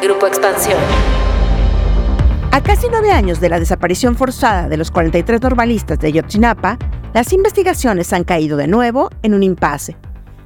Grupo Expansión. A casi nueve años de la desaparición forzada de los 43 normalistas de Yotzinapa, las investigaciones han caído de nuevo en un impasse.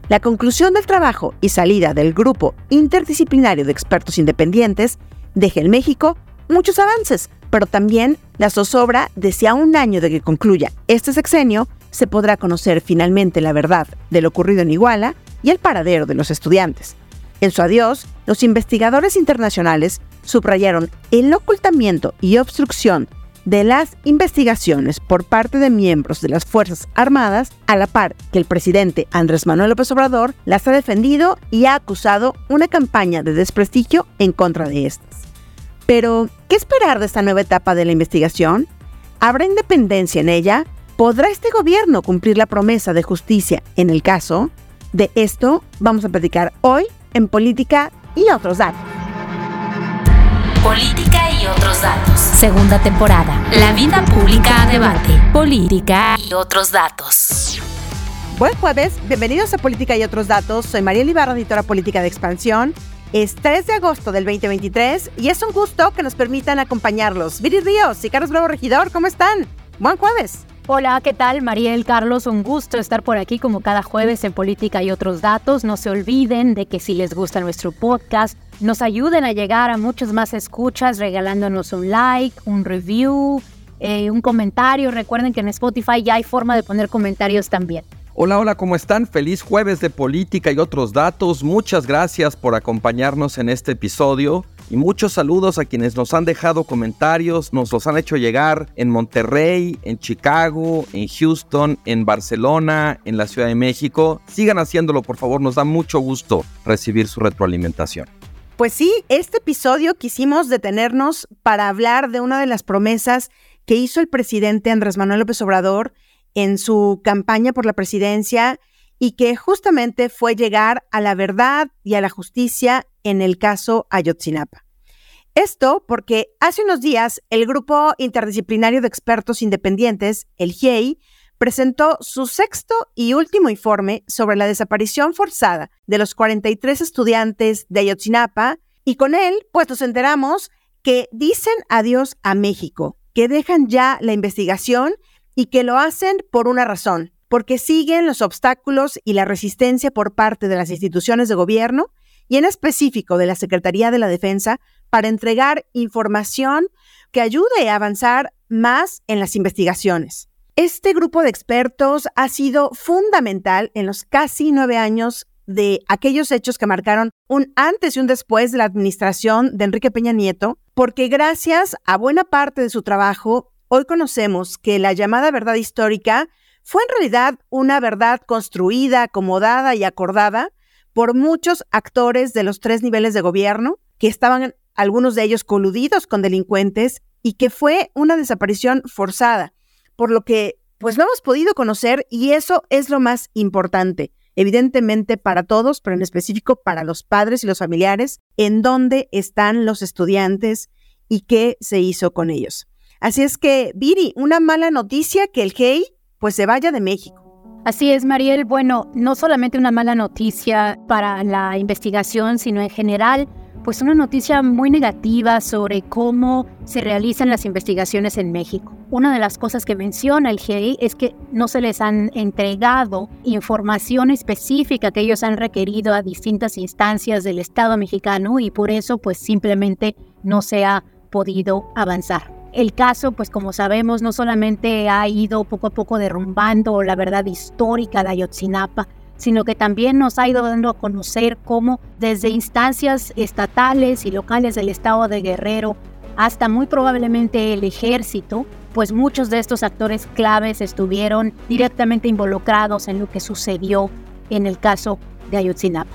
La conclusión del trabajo y salida del grupo interdisciplinario de expertos independientes deja en México muchos avances, pero también la zozobra de si a un año de que concluya este sexenio se podrá conocer finalmente la verdad de lo ocurrido en Iguala y el paradero de los estudiantes. En su adiós, los investigadores internacionales subrayaron el ocultamiento y obstrucción de las investigaciones por parte de miembros de las Fuerzas Armadas, a la par que el presidente Andrés Manuel López Obrador las ha defendido y ha acusado una campaña de desprestigio en contra de estas. Pero, ¿qué esperar de esta nueva etapa de la investigación? ¿Habrá independencia en ella? ¿Podrá este gobierno cumplir la promesa de justicia en el caso? De esto vamos a platicar hoy en Política y otros datos. Política y otros datos. Segunda temporada. La vida pública a debate. Política y otros datos. Buen jueves, bienvenidos a Política y otros datos. Soy María Ibarra, editora política de Expansión. Es 3 de agosto del 2023 y es un gusto que nos permitan acompañarlos. Viri Ríos y Carlos Bravo Regidor, ¿cómo están? Buen jueves. Hola, ¿qué tal? Mariel, Carlos, un gusto estar por aquí como cada jueves en Política y otros datos. No se olviden de que si les gusta nuestro podcast, nos ayuden a llegar a muchas más escuchas regalándonos un like, un review, eh, un comentario. Recuerden que en Spotify ya hay forma de poner comentarios también. Hola, hola, ¿cómo están? Feliz jueves de política y otros datos. Muchas gracias por acompañarnos en este episodio y muchos saludos a quienes nos han dejado comentarios, nos los han hecho llegar en Monterrey, en Chicago, en Houston, en Barcelona, en la Ciudad de México. Sigan haciéndolo, por favor, nos da mucho gusto recibir su retroalimentación. Pues sí, este episodio quisimos detenernos para hablar de una de las promesas que hizo el presidente Andrés Manuel López Obrador en su campaña por la presidencia y que justamente fue llegar a la verdad y a la justicia en el caso Ayotzinapa. Esto porque hace unos días el Grupo Interdisciplinario de Expertos Independientes, el GIEI, presentó su sexto y último informe sobre la desaparición forzada de los 43 estudiantes de Ayotzinapa y con él pues nos enteramos que dicen adiós a México, que dejan ya la investigación y que lo hacen por una razón, porque siguen los obstáculos y la resistencia por parte de las instituciones de gobierno y en específico de la Secretaría de la Defensa para entregar información que ayude a avanzar más en las investigaciones. Este grupo de expertos ha sido fundamental en los casi nueve años de aquellos hechos que marcaron un antes y un después de la administración de Enrique Peña Nieto, porque gracias a buena parte de su trabajo, hoy conocemos que la llamada verdad histórica fue en realidad una verdad construida, acomodada y acordada por muchos actores de los tres niveles de gobierno, que estaban algunos de ellos coludidos con delincuentes y que fue una desaparición forzada, por lo que pues no hemos podido conocer y eso es lo más importante, evidentemente para todos, pero en específico para los padres y los familiares, en dónde están los estudiantes y qué se hizo con ellos. Así es que, Viri, una mala noticia que el GEI pues se vaya de México. Así es, Mariel. Bueno, no solamente una mala noticia para la investigación, sino en general, pues una noticia muy negativa sobre cómo se realizan las investigaciones en México. Una de las cosas que menciona el GI es que no se les han entregado información específica que ellos han requerido a distintas instancias del Estado mexicano y por eso pues simplemente no se ha podido avanzar. El caso, pues como sabemos, no solamente ha ido poco a poco derrumbando la verdad histórica de Ayotzinapa, sino que también nos ha ido dando a conocer cómo desde instancias estatales y locales del estado de Guerrero hasta muy probablemente el ejército, pues muchos de estos actores claves estuvieron directamente involucrados en lo que sucedió en el caso de Ayotzinapa.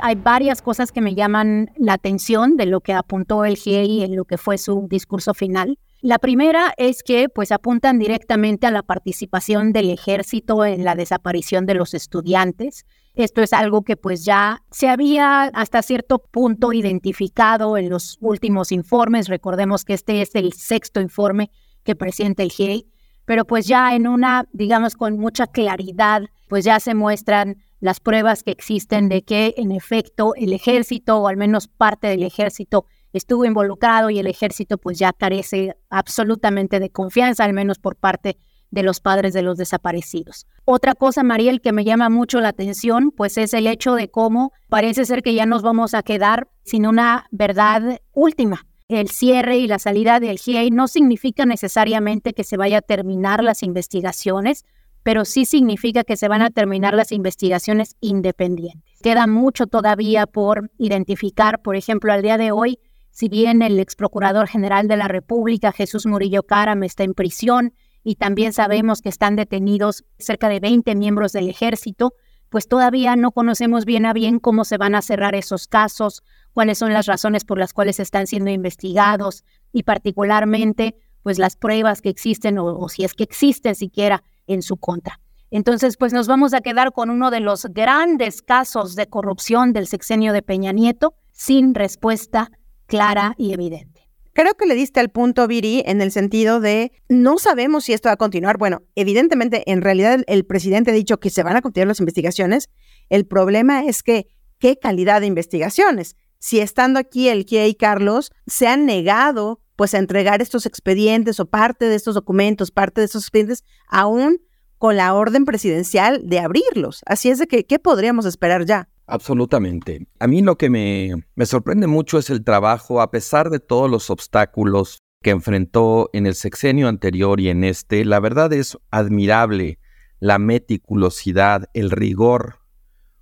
Hay varias cosas que me llaman la atención de lo que apuntó el GIEI en lo que fue su discurso final. La primera es que pues apuntan directamente a la participación del ejército en la desaparición de los estudiantes. Esto es algo que pues ya se había hasta cierto punto identificado en los últimos informes. Recordemos que este es el sexto informe que presenta el GIEI, pero pues ya en una, digamos, con mucha claridad, pues ya se muestran las pruebas que existen de que en efecto el ejército o al menos parte del ejército estuvo involucrado y el ejército pues ya carece absolutamente de confianza, al menos por parte de los padres de los desaparecidos. Otra cosa, Mariel, que me llama mucho la atención, pues es el hecho de cómo parece ser que ya nos vamos a quedar sin una verdad última. El cierre y la salida del GIEI no significa necesariamente que se vaya a terminar las investigaciones, pero sí significa que se van a terminar las investigaciones independientes. Queda mucho todavía por identificar, por ejemplo, al día de hoy, si bien el ex procurador general de la República, Jesús Murillo Caram, está en prisión y también sabemos que están detenidos cerca de 20 miembros del ejército, pues todavía no conocemos bien a bien cómo se van a cerrar esos casos, cuáles son las razones por las cuales están siendo investigados y particularmente pues las pruebas que existen o, o si es que existen siquiera en su contra. Entonces, pues nos vamos a quedar con uno de los grandes casos de corrupción del sexenio de Peña Nieto sin respuesta clara y evidente. Creo que le diste al punto, Viri, en el sentido de no sabemos si esto va a continuar. Bueno, evidentemente, en realidad el, presidente ha dicho que se van a continuar las investigaciones. El problema es que, ¿qué calidad de investigaciones? Si estando aquí el y Carlos se han negado pues a entregar estos expedientes o parte de estos documentos, parte de estos expedientes, aún con la orden presidencial de abrirlos. Así es de que, ¿qué podríamos esperar ya? Absolutamente. A mí lo que me, me sorprende mucho es el trabajo, a pesar de todos los obstáculos que enfrentó en el sexenio anterior y en este, la verdad es admirable la meticulosidad, el rigor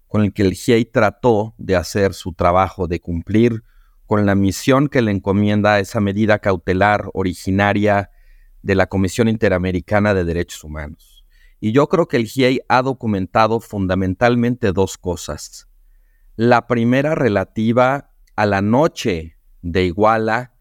con el que el GIEI trató de hacer su trabajo, de cumplir con la misión que le encomienda esa medida cautelar originaria de la Comisión Interamericana de Derechos Humanos. Y yo creo que el GIEI ha documentado fundamentalmente dos cosas. La primera relativa a la noche de Iguala,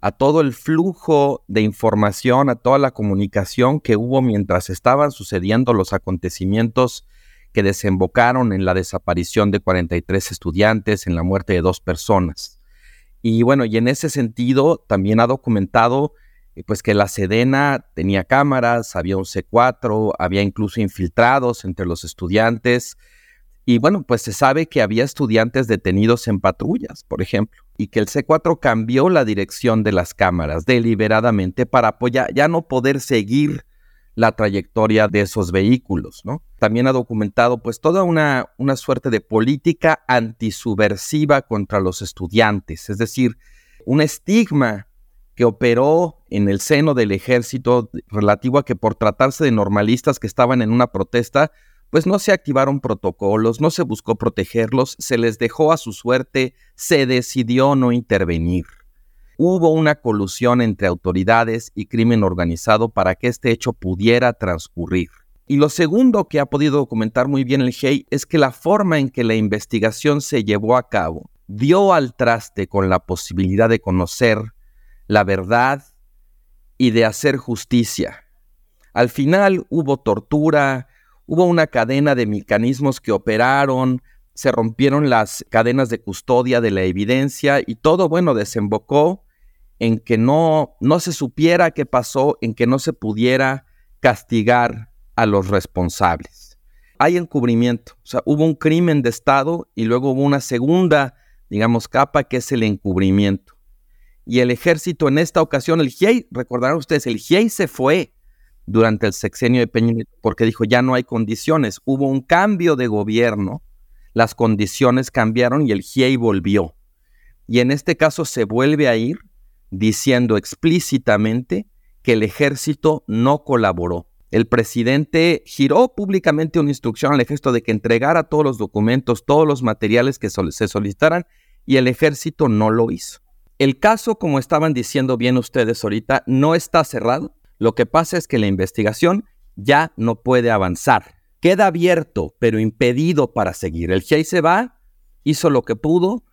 a todo el flujo de información, a toda la comunicación que hubo mientras estaban sucediendo los acontecimientos que desembocaron en la desaparición de 43 estudiantes, en la muerte de dos personas. Y bueno, y en ese sentido también ha documentado eh, pues que la Sedena tenía cámaras, había un C4, había incluso infiltrados entre los estudiantes. Y bueno, pues se sabe que había estudiantes detenidos en patrullas, por ejemplo, y que el C4 cambió la dirección de las cámaras deliberadamente para apoyar, ya no poder seguir la trayectoria de esos vehículos, ¿no? También ha documentado pues toda una, una suerte de política antisubversiva contra los estudiantes, es decir, un estigma que operó en el seno del ejército relativo a que por tratarse de normalistas que estaban en una protesta, pues no se activaron protocolos, no se buscó protegerlos, se les dejó a su suerte, se decidió no intervenir hubo una colusión entre autoridades y crimen organizado para que este hecho pudiera transcurrir. Y lo segundo que ha podido documentar muy bien el GEI es que la forma en que la investigación se llevó a cabo dio al traste con la posibilidad de conocer la verdad y de hacer justicia. Al final hubo tortura, hubo una cadena de mecanismos que operaron, se rompieron las cadenas de custodia de la evidencia y todo, bueno, desembocó en que no, no se supiera qué pasó, en que no se pudiera castigar a los responsables. Hay encubrimiento, o sea, hubo un crimen de Estado y luego hubo una segunda, digamos, capa que es el encubrimiento. Y el ejército en esta ocasión, el GIEI, recordarán ustedes, el GIEI se fue durante el sexenio de Peña porque dijo ya no hay condiciones. Hubo un cambio de gobierno, las condiciones cambiaron y el GIEI volvió. Y en este caso se vuelve a ir diciendo explícitamente que el ejército no colaboró. El presidente giró públicamente una instrucción al ejército de que entregara todos los documentos, todos los materiales que se solicitaran y el ejército no lo hizo. El caso, como estaban diciendo bien ustedes ahorita, no está cerrado. Lo que pasa es que la investigación ya no puede avanzar. Queda abierto, pero impedido para seguir. El GIEI se va, hizo lo que pudo,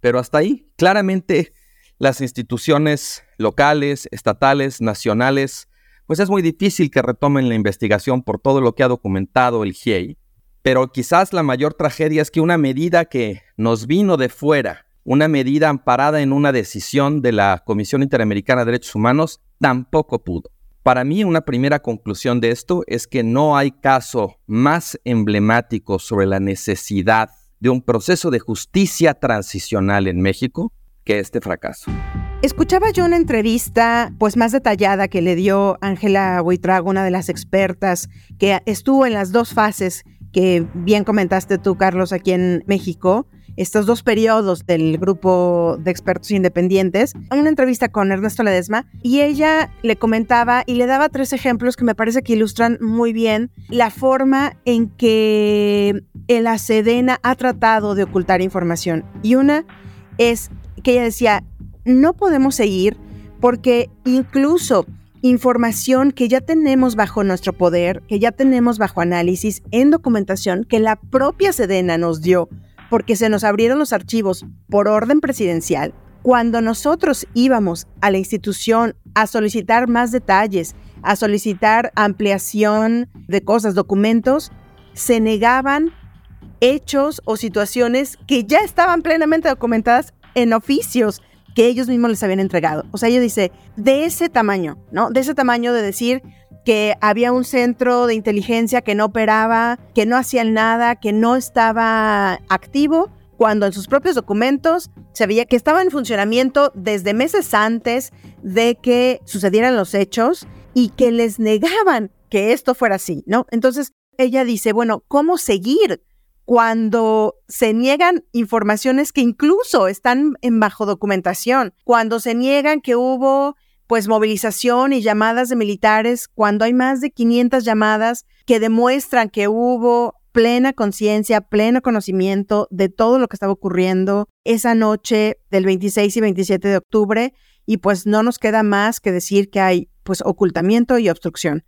pero hasta ahí. Claramente las instituciones locales, estatales, nacionales, pues es muy difícil que retomen la investigación por todo lo que ha documentado el GIEI. Pero quizás la mayor tragedia es que una medida que nos vino de fuera, una medida amparada en una decisión de la Comisión Interamericana de Derechos Humanos, tampoco pudo. Para mí una primera conclusión de esto es que no hay caso más emblemático sobre la necesidad de un proceso de justicia transicional en México que este fracaso. Escuchaba yo una entrevista pues más detallada que le dio Ángela Huitrago, una de las expertas que estuvo en las dos fases que bien comentaste tú, Carlos, aquí en México, estos dos periodos del grupo de expertos independientes, una entrevista con Ernesto Ledesma y ella le comentaba y le daba tres ejemplos que me parece que ilustran muy bien la forma en que el Sedena ha tratado de ocultar información. Y una es que ella decía, no podemos seguir porque incluso información que ya tenemos bajo nuestro poder, que ya tenemos bajo análisis en documentación que la propia Sedena nos dio, porque se nos abrieron los archivos por orden presidencial. Cuando nosotros íbamos a la institución a solicitar más detalles, a solicitar ampliación de cosas, documentos, se negaban hechos o situaciones que ya estaban plenamente documentadas en oficios que ellos mismos les habían entregado. O sea, ella dice, de ese tamaño, ¿no? De ese tamaño de decir que había un centro de inteligencia que no operaba, que no hacía nada, que no estaba activo, cuando en sus propios documentos se veía que estaba en funcionamiento desde meses antes de que sucedieran los hechos y que les negaban que esto fuera así, ¿no? Entonces ella dice, bueno, ¿cómo seguir cuando se niegan informaciones que incluso están en bajo documentación, cuando se niegan que hubo pues movilización y llamadas de militares, cuando hay más de 500 llamadas que demuestran que hubo plena conciencia, pleno conocimiento de todo lo que estaba ocurriendo esa noche del 26 y 27 de octubre y pues no nos queda más que decir que hay pues ocultamiento y obstrucción.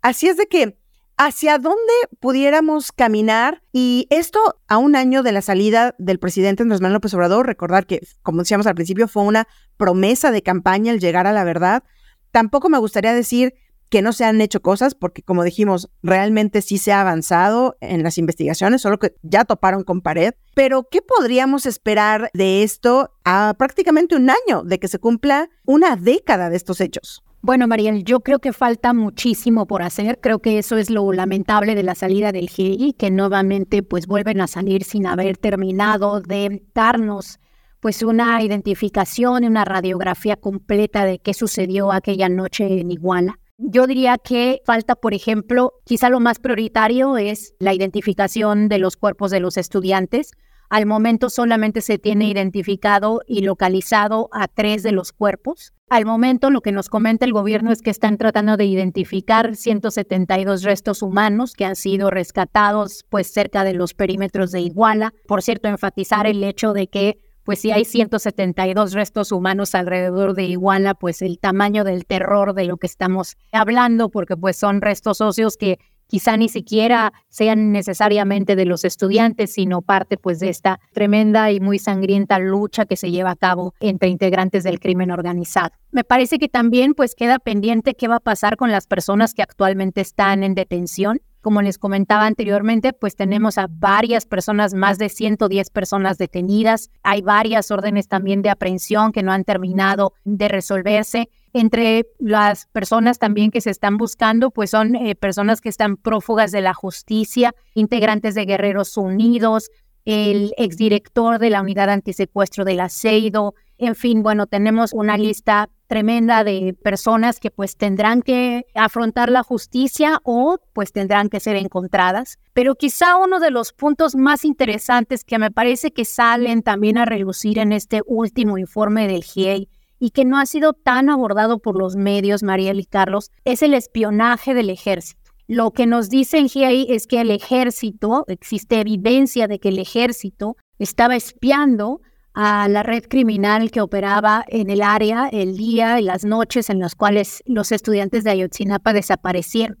Así es de que hacia dónde pudiéramos caminar y esto a un año de la salida del presidente Andrés Manuel López Obrador, recordar que, como decíamos al principio, fue una promesa de campaña el llegar a la verdad. Tampoco me gustaría decir que no se han hecho cosas, porque como dijimos, realmente sí se ha avanzado en las investigaciones, solo que ya toparon con pared. Pero, ¿qué podríamos esperar de esto a prácticamente un año de que se cumpla una década de estos hechos? Bueno, Mariel, yo creo que falta muchísimo por hacer. Creo que eso es lo lamentable de la salida del GI, que nuevamente pues vuelven a salir sin haber terminado de darnos pues una identificación y una radiografía completa de qué sucedió aquella noche en Iguala. Yo diría que falta, por ejemplo, quizá lo más prioritario es la identificación de los cuerpos de los estudiantes. Al momento solamente se tiene identificado y localizado a tres de los cuerpos. Al momento lo que nos comenta el gobierno es que están tratando de identificar 172 restos humanos que han sido rescatados pues cerca de los perímetros de Iguala. Por cierto, enfatizar el hecho de que pues si hay 172 restos humanos alrededor de Iguala, pues el tamaño del terror de lo que estamos hablando, porque pues son restos óseos que quizá ni siquiera sean necesariamente de los estudiantes, sino parte pues de esta tremenda y muy sangrienta lucha que se lleva a cabo entre integrantes del crimen organizado. Me parece que también pues queda pendiente qué va a pasar con las personas que actualmente están en detención. Como les comentaba anteriormente, pues tenemos a varias personas, más de 110 personas detenidas. Hay varias órdenes también de aprehensión que no han terminado de resolverse. Entre las personas también que se están buscando, pues son eh, personas que están prófugas de la justicia, integrantes de Guerreros Unidos, el exdirector de la unidad antisecuestro del aceido. En fin, bueno, tenemos una lista tremenda de personas que pues tendrán que afrontar la justicia o pues tendrán que ser encontradas. Pero quizá uno de los puntos más interesantes que me parece que salen también a relucir en este último informe del GIEI y que no ha sido tan abordado por los medios, Mariel y Carlos, es el espionaje del ejército. Lo que nos dicen ahí es que el ejército, existe evidencia de que el ejército estaba espiando a la red criminal que operaba en el área el día y las noches en las cuales los estudiantes de Ayotzinapa desaparecieron.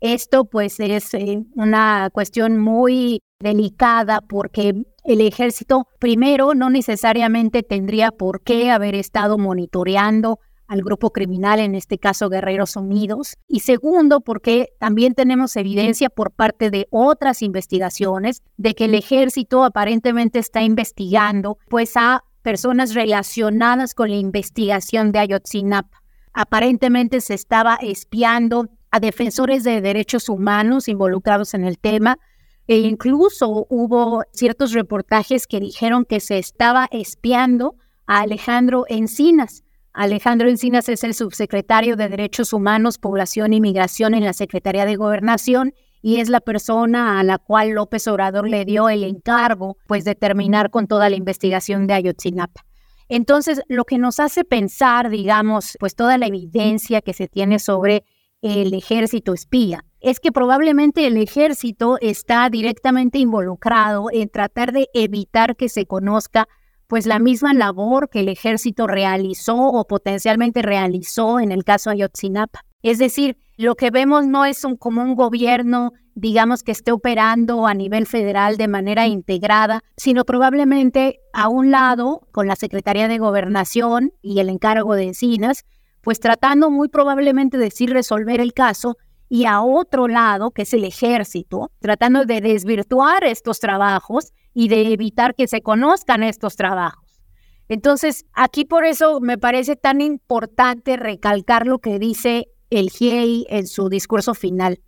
Esto pues es eh, una cuestión muy delicada porque el ejército, primero, no necesariamente tendría por qué haber estado monitoreando al grupo criminal, en este caso Guerreros Unidos. Y segundo, porque también tenemos evidencia por parte de otras investigaciones de que el ejército aparentemente está investigando pues a personas relacionadas con la investigación de Ayotzinapa. Aparentemente se estaba espiando a defensores de derechos humanos involucrados en el tema e incluso hubo ciertos reportajes que dijeron que se estaba espiando a Alejandro Encinas. Alejandro Encinas es el subsecretario de Derechos Humanos, Población y Migración en la Secretaría de Gobernación y es la persona a la cual López Obrador le dio el encargo pues de terminar con toda la investigación de Ayotzinapa. Entonces, lo que nos hace pensar, digamos, pues toda la evidencia que se tiene sobre el ejército espía, es que probablemente el ejército está directamente involucrado en tratar de evitar que se conozca pues la misma labor que el ejército realizó o potencialmente realizó en el caso Ayotzinapa. Es decir, lo que vemos no es un, como un gobierno, digamos, que esté operando a nivel federal de manera integrada, sino probablemente a un lado, con la Secretaría de Gobernación y el encargo de Encinas, pues tratando muy probablemente de resolver el caso, y a otro lado, que es el ejército, tratando de desvirtuar estos trabajos y de evitar que se conozcan estos trabajos. Entonces, aquí por eso me parece tan importante recalcar lo que dice el GIEI en su discurso final,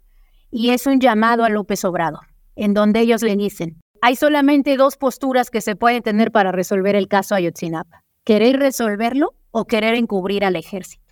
y es un llamado a López Obrador, en donde ellos le dicen, hay solamente dos posturas que se pueden tener para resolver el caso Ayotzinapa, querer resolverlo o querer encubrir al ejército.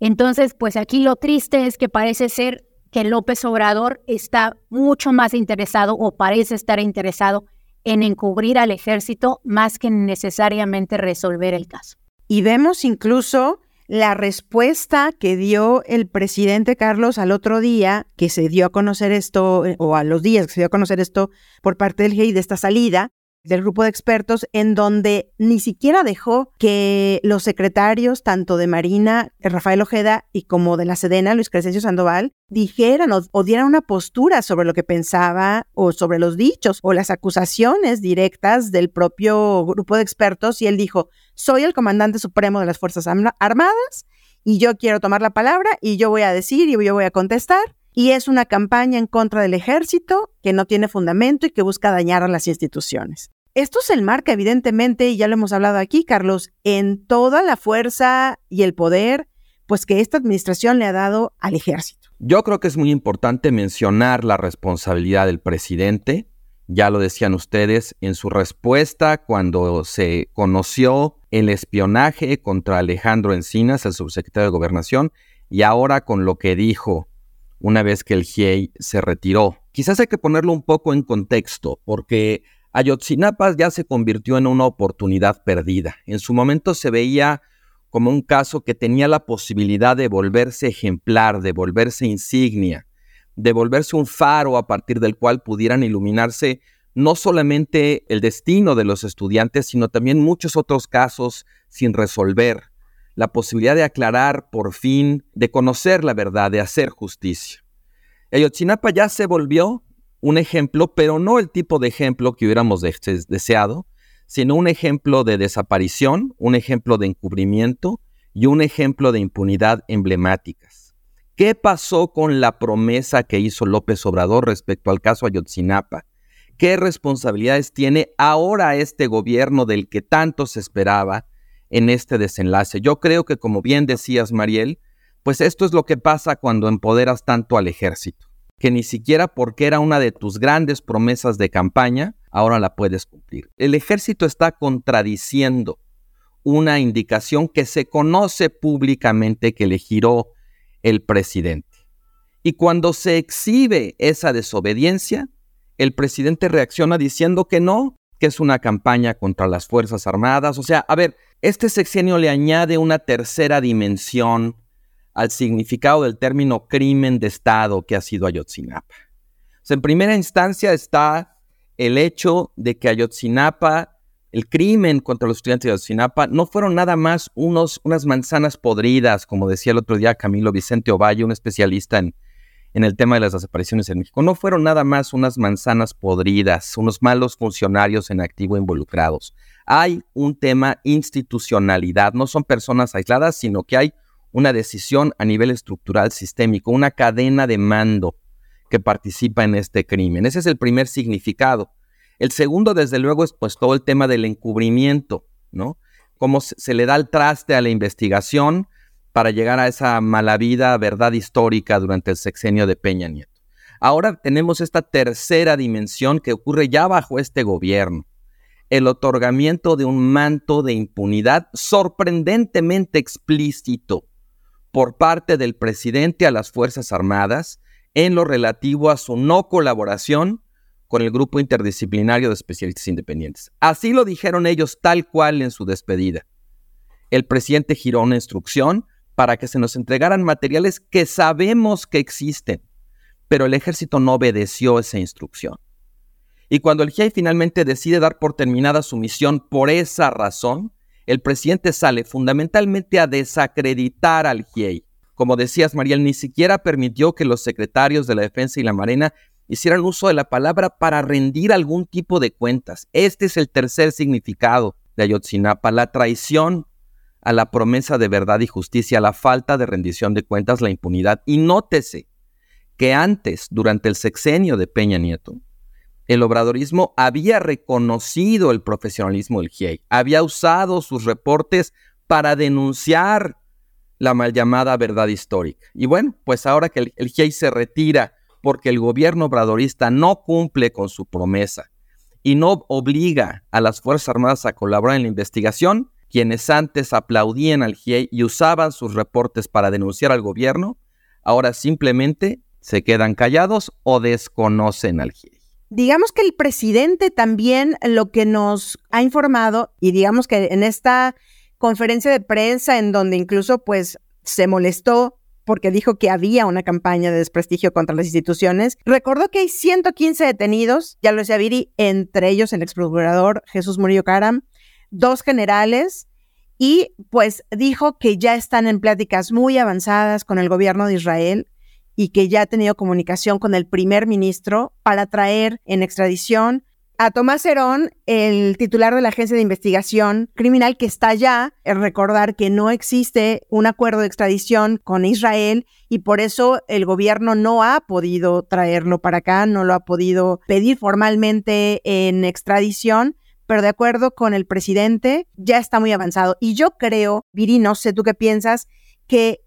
Entonces, pues aquí lo triste es que parece ser que López Obrador está mucho más interesado o parece estar interesado en encubrir al ejército más que necesariamente resolver el caso. Y vemos incluso la respuesta que dio el presidente Carlos al otro día, que se dio a conocer esto, eh, o a los días que se dio a conocer esto por parte del GEI de esta salida, del grupo de expertos en donde ni siquiera dejó que los secretarios, tanto de Marina, Rafael Ojeda, y como de la Sedena, Luis Crescencio Sandoval, dijeran o, dieran una postura sobre lo que pensaba o sobre los dichos o las acusaciones directas del propio grupo de expertos. Y él dijo, soy el comandante supremo de las Fuerzas Armadas y yo quiero tomar la palabra y yo voy a decir y yo voy a contestar y es una campaña en contra del ejército que no tiene fundamento y que busca dañar a las instituciones. Esto se enmarca evidentemente, y ya lo hemos hablado aquí, Carlos, en toda la fuerza y el poder pues que esta administración le ha dado al ejército. Yo creo que es muy importante mencionar la responsabilidad del presidente. Ya lo decían ustedes en su respuesta cuando se conoció el espionaje contra Alejandro Encinas, el subsecretario de Gobernación, y ahora con lo que dijo una vez que el GIEI se retiró. Quizás hay que ponerlo un poco en contexto, porque Ayotzinapa ya se convirtió en una oportunidad perdida. En su momento se veía como un caso que tenía la posibilidad de volverse ejemplar, de volverse insignia, de volverse un faro a partir del cual pudieran iluminarse no solamente el destino de los estudiantes, sino también muchos otros casos sin resolver, la posibilidad de aclarar por fin, de conocer la verdad, de hacer justicia. Ayotzinapa ya se volvió un ejemplo, pero no el tipo de ejemplo que hubiéramos deseado, sino un ejemplo de desaparición, un ejemplo de encubrimiento y un ejemplo de impunidad emblemáticas. ¿Qué pasó con la promesa que hizo López Obrador respecto al caso Ayotzinapa? ¿Qué responsabilidades tiene ahora este gobierno del que tanto se esperaba en este desenlace. Yo creo que, como bien decías, Mariel, pues esto es lo que pasa cuando empoderas tanto al ejército, que ni siquiera porque era una de tus grandes promesas de campaña, ahora la puedes cumplir. El ejército está contradiciendo una indicación que se conoce públicamente que le giró el presidente. Y cuando se exhibe esa desobediencia, el presidente reacciona diciendo que no, que es una campaña contra las Fuerzas Armadas. O sea, a ver, este sexenio le añade una tercera dimensión al significado del término crimen de Estado que ha sido Ayotzinapa. en primera instancia está el hecho de que Ayotzinapa, el crimen contra los estudiantes de Ayotzinapa, no fueron nada más unos, unas manzanas podridas, como decía el otro día Camilo Vicente Ovalle, un especialista en, en el tema de las desapariciones en México. No fueron nada más unas manzanas podridas, unos malos funcionarios en activo involucrados hay un tema institucionalidad, no son personas aisladas, sino que hay una decisión a nivel estructural sistémico, una cadena de mando que participa en este crimen. Ese es el primer significado. El segundo, desde luego, es pues todo el tema del encubrimiento, ¿no? Cómo se le da el traste a la investigación para llegar a esa mala vida, verdad histórica durante el sexenio de Peña Nieto. Ahora tenemos esta tercera dimensión que ocurre ya bajo este gobierno, el otorgamiento de un manto de impunidad sorprendentemente explícito por parte del presidente a las Fuerzas Armadas en lo relativo a su no colaboración con el grupo interdisciplinario de especialistas independientes. Así lo dijeron ellos tal cual en su despedida. El presidente giró una instrucción para que se nos entregaran materiales que sabemos que existen, pero el ejército no obedeció esa instrucción. Y cuando el GIEI finalmente decide dar por terminada su misión por esa razón, el presidente sale fundamentalmente a desacreditar al GIEI. Como decías, Mariel, ni siquiera permitió que los secretarios de la Defensa y la Marina hicieran uso de la palabra para rendir algún tipo de cuentas. Este es el tercer significado de Ayotzinapa, la traición a la promesa de verdad y justicia, la falta de rendición de cuentas, la impunidad. Y nótese que antes, durante el sexenio de Peña Nieto, el obradorismo había reconocido el profesionalismo del GIEI, había usado sus reportes para denunciar la mal llamada verdad histórica. Y bueno, pues ahora que el, GIEI se retira porque el gobierno obradorista no cumple con su promesa y no obliga a las Fuerzas Armadas a colaborar en la investigación, quienes antes aplaudían al GIEI y usaban sus reportes para denunciar al gobierno, ahora simplemente se quedan callados o desconocen al GIEI. Digamos que el presidente también lo que nos ha informado, y digamos que en esta conferencia de prensa en donde incluso pues se molestó porque dijo que había una campaña de desprestigio contra las instituciones, recordó que hay 115 detenidos, ya lo decía Viri, entre ellos el ex procurador Jesús Murillo Caram, dos generales, y pues dijo que ya están en pláticas muy avanzadas con el gobierno de Israel y que ya ha tenido comunicación con el primer ministro para traer en extradición a Tomás Herón, el titular de la Agencia de Investigación Criminal que está allá, recordar que no existe un acuerdo de extradición con Israel y por eso el gobierno no ha podido traerlo para acá, no lo ha podido pedir formalmente en extradición, pero de acuerdo con el presidente ya está muy avanzado. Y yo creo, Viri, no sé tú qué piensas, que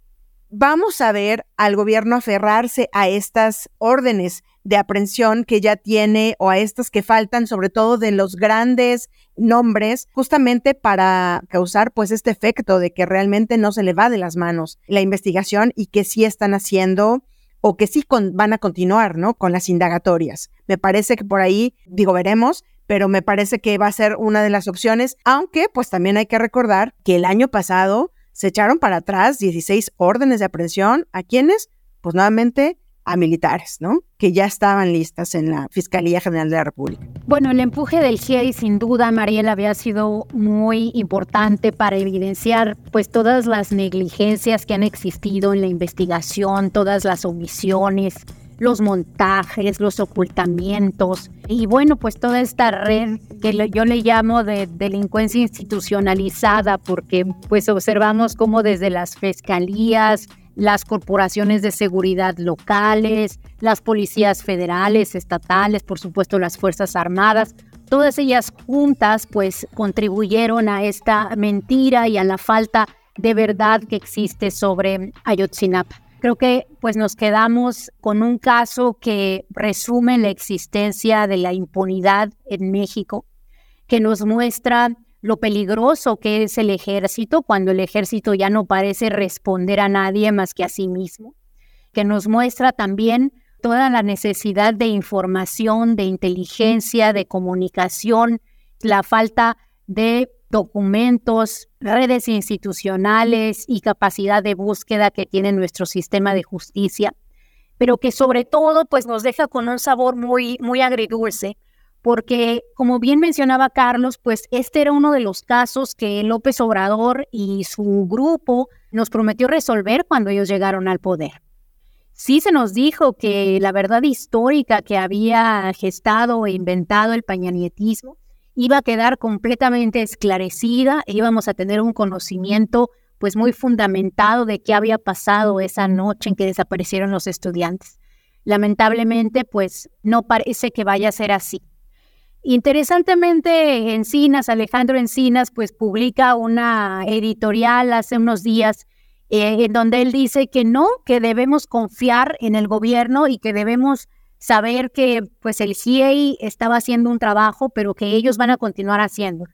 vamos a ver al gobierno aferrarse a estas órdenes de aprehensión que ya tiene o a estas que faltan, sobre todo de los grandes nombres, justamente para causar pues este efecto de que realmente no se le va de las manos la investigación y que sí están haciendo o que sí van a continuar, ¿no? Con las indagatorias. Me parece que por ahí, digo, veremos, pero me parece que va a ser una de las opciones, aunque pues también hay que recordar que el año pasado se echaron para atrás 16 órdenes de aprehensión. ¿A quiénes? Pues nuevamente a militares, ¿no? Que ya estaban listas en la Fiscalía General de la República. Bueno, el empuje del GIEI sin duda, Mariela, había sido muy importante para evidenciar pues todas las negligencias que han existido en la investigación, todas las omisiones, los montajes, los ocultamientos y bueno, pues toda esta red que yo le llamo de delincuencia institucionalizada porque pues observamos cómo desde las fiscalías, las corporaciones de seguridad locales, las policías federales, estatales, por supuesto las Fuerzas Armadas, todas ellas juntas pues contribuyeron a esta mentira y a la falta de verdad que existe sobre Ayotzinapa. Creo que pues nos quedamos con un caso que resume la existencia de la impunidad en México, que nos muestra lo peligroso que es el ejército cuando el ejército ya no parece responder a nadie más que a sí mismo, que nos muestra también toda la necesidad de información, de inteligencia, de comunicación, la falta de documentos, redes institucionales y capacidad de búsqueda que tiene nuestro sistema de justicia, pero que sobre todo pues nos deja con un sabor muy muy agridulce, porque como bien mencionaba Carlos, pues este era uno de los casos que López Obrador y su grupo nos prometió resolver cuando ellos llegaron al poder. Sí se nos dijo que la verdad histórica que había gestado e inventado el pañanietismo iba a quedar completamente esclarecida e íbamos a tener un conocimiento pues muy fundamentado de qué había pasado esa noche en que desaparecieron los estudiantes. Lamentablemente, pues no parece que vaya a ser así. Interesantemente, Encinas, Alejandro Encinas, pues publica una editorial hace unos días eh, en donde él dice que no, que debemos confiar en el gobierno y que debemos saber que pues el CIEI estaba haciendo un trabajo, pero que ellos van a continuar haciéndolo.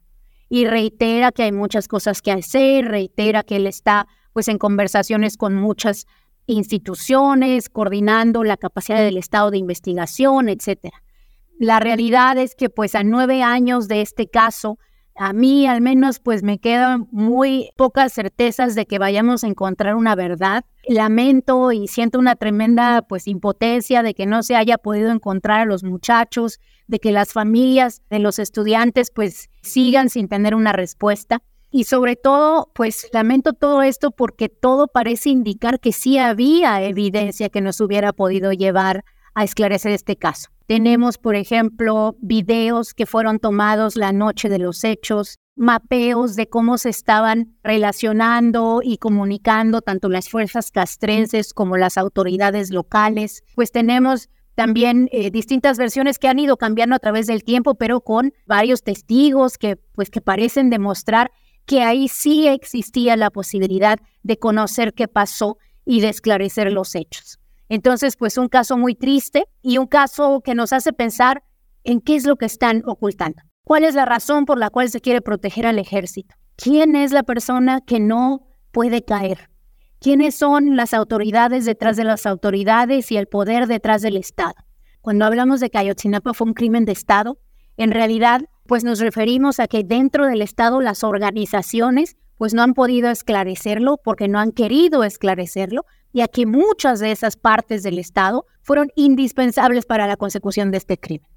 Y reitera que hay muchas cosas que hacer, reitera que él está pues en conversaciones con muchas instituciones, coordinando la capacidad del Estado de investigación, etcétera. La realidad es que pues a nueve años de este caso, a mí al menos pues me quedan muy pocas certezas de que vayamos a encontrar una verdad. Lamento y siento una tremenda pues impotencia de que no se haya podido encontrar a los muchachos, de que las familias de los estudiantes pues sigan sin tener una respuesta. Y sobre todo, pues lamento todo esto porque todo parece indicar que sí había evidencia que nos hubiera podido llevar a esclarecer este caso. Tenemos, por ejemplo, videos que fueron tomados la noche de los hechos, mapeos de cómo se estaban relacionando y comunicando tanto las fuerzas castrenses como las autoridades locales. Pues tenemos también eh, distintas versiones que han ido cambiando a través del tiempo, pero con varios testigos que pues que parecen demostrar que ahí sí existía la posibilidad de conocer qué pasó y de esclarecer los hechos. Entonces, pues un caso muy triste y un caso que nos hace pensar en qué es lo que están ocultando. ¿Cuál es la razón por la cual se quiere proteger al ejército? ¿Quién es la persona que no puede caer? ¿Quiénes son las autoridades detrás de las autoridades y el poder detrás del Estado? Cuando hablamos de que Ayotzinapa fue un crimen de Estado, en realidad, pues nos referimos a que dentro del Estado las organizaciones pues no han podido esclarecerlo porque no han querido esclarecerlo y a que muchas de esas partes del Estado fueron indispensables para la consecución de este crimen.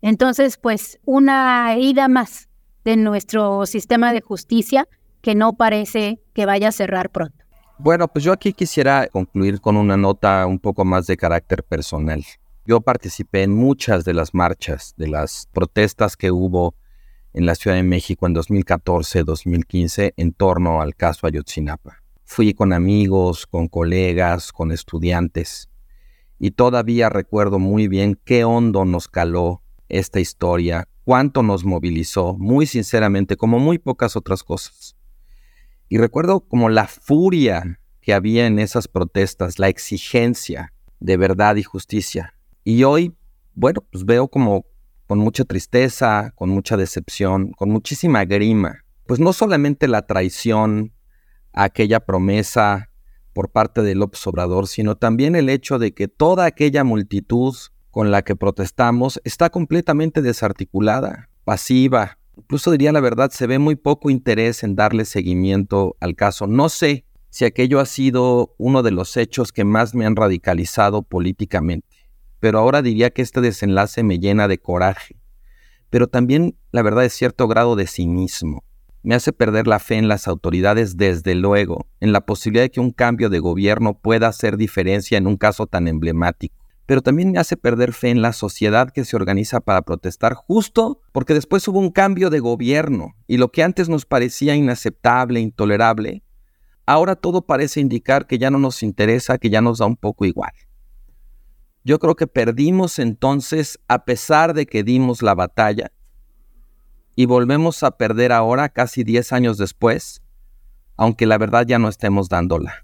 Entonces, pues una herida más de nuestro sistema de justicia que no parece que vaya a cerrar pronto. Bueno, pues yo aquí quisiera concluir con una nota un poco más de carácter personal. Yo participé en muchas de las marchas, de las protestas que hubo en la Ciudad de México en 2014-2015 en torno al caso Ayotzinapa. Fui con amigos, con colegas, con estudiantes y todavía recuerdo muy bien qué hondo nos caló esta historia, cuánto nos movilizó, muy sinceramente, como muy pocas otras cosas. Y recuerdo como la furia que había en esas protestas, la exigencia de verdad y justicia. Y hoy, bueno, pues veo como con mucha tristeza, con mucha decepción, con muchísima grima. Pues no solamente la traición aquella promesa por parte de López Obrador, sino también el hecho de que toda aquella multitud con la que protestamos está completamente desarticulada, pasiva. Incluso diría la verdad, se ve muy poco interés en darle seguimiento al caso. No sé si aquello ha sido uno de los hechos que más me han radicalizado políticamente pero ahora diría que este desenlace me llena de coraje, pero también la verdad es cierto grado de cinismo. Me hace perder la fe en las autoridades desde luego, en la posibilidad de que un cambio de gobierno pueda hacer diferencia en un caso tan emblemático. Pero también me hace perder fe en la sociedad que se organiza para protestar justo porque después hubo un cambio de gobierno y lo que antes nos parecía inaceptable, intolerable, ahora todo parece indicar que ya no nos interesa, que ya nos da un poco igual. Yo creo que perdimos entonces a pesar de que dimos la batalla y volvemos a perder ahora casi 10 años después, aunque la verdad ya no estemos dándola.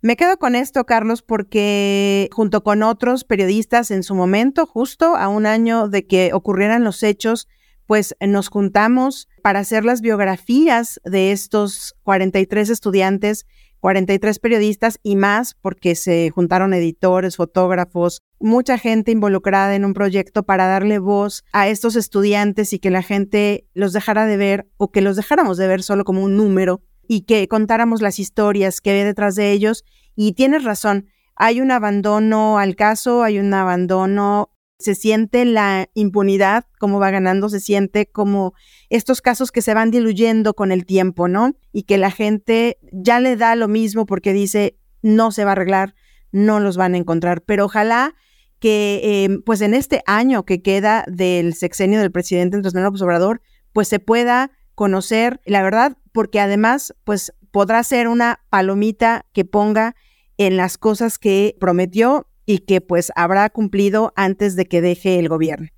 Me quedo con esto, Carlos, porque junto con otros periodistas en su momento, justo a un año de que ocurrieran los hechos, pues nos juntamos para hacer las biografías de estos 43 estudiantes 43 periodistas y más porque se juntaron editores, fotógrafos, mucha gente involucrada en un proyecto para darle voz a estos estudiantes y que la gente los dejara de ver o que los dejáramos de ver solo como un número y que contáramos las historias que ve detrás de ellos. Y tienes razón, hay un abandono al caso, hay un abandono se siente la impunidad, cómo va ganando, se siente como estos casos que se van diluyendo con el tiempo, ¿no? Y que la gente ya le da lo mismo porque dice, no se va a arreglar, no los van a encontrar, pero ojalá que em, pues en este año que queda del sexenio del presidente Andrés Manuel Obrador, pues se pueda conocer la verdad, porque además pues podrá ser una palomita que ponga en las cosas que prometió y que pues habrá cumplido antes de que deje el gobierno.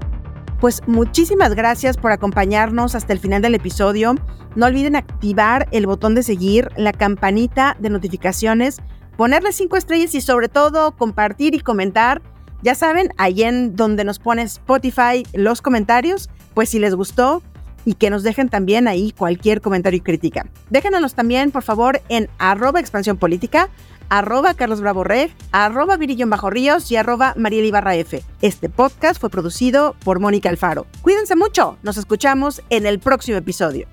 Pues muchísimas gracias por acompañarnos hasta el final del episodio. No olviden activar el botón de seguir, la campanita de notificaciones, ponerle cinco estrellas y sobre todo compartir y comentar. Ya saben, ahí en donde nos pone Spotify los comentarios, pues si les gustó y que nos dejen también ahí cualquier comentario y crítica. Déjenos también, por favor, en arroba expansión política arroba Carlos Bravo Reg, arroba Virillón Bajo Ríos y arroba Mariel Ibarra F. Este podcast fue producido por Mónica Alfaro. Cuídense mucho, nos escuchamos en el próximo episodio.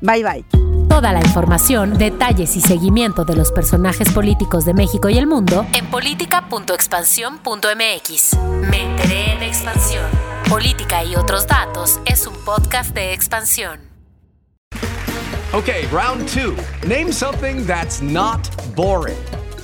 Bye bye. Toda la información, detalles y seguimiento de los personajes políticos de México y el mundo en política.expansión.mx. Me enteré en expansión. Política y otros datos es un podcast de expansión. Okay, round two. Name something that's not boring.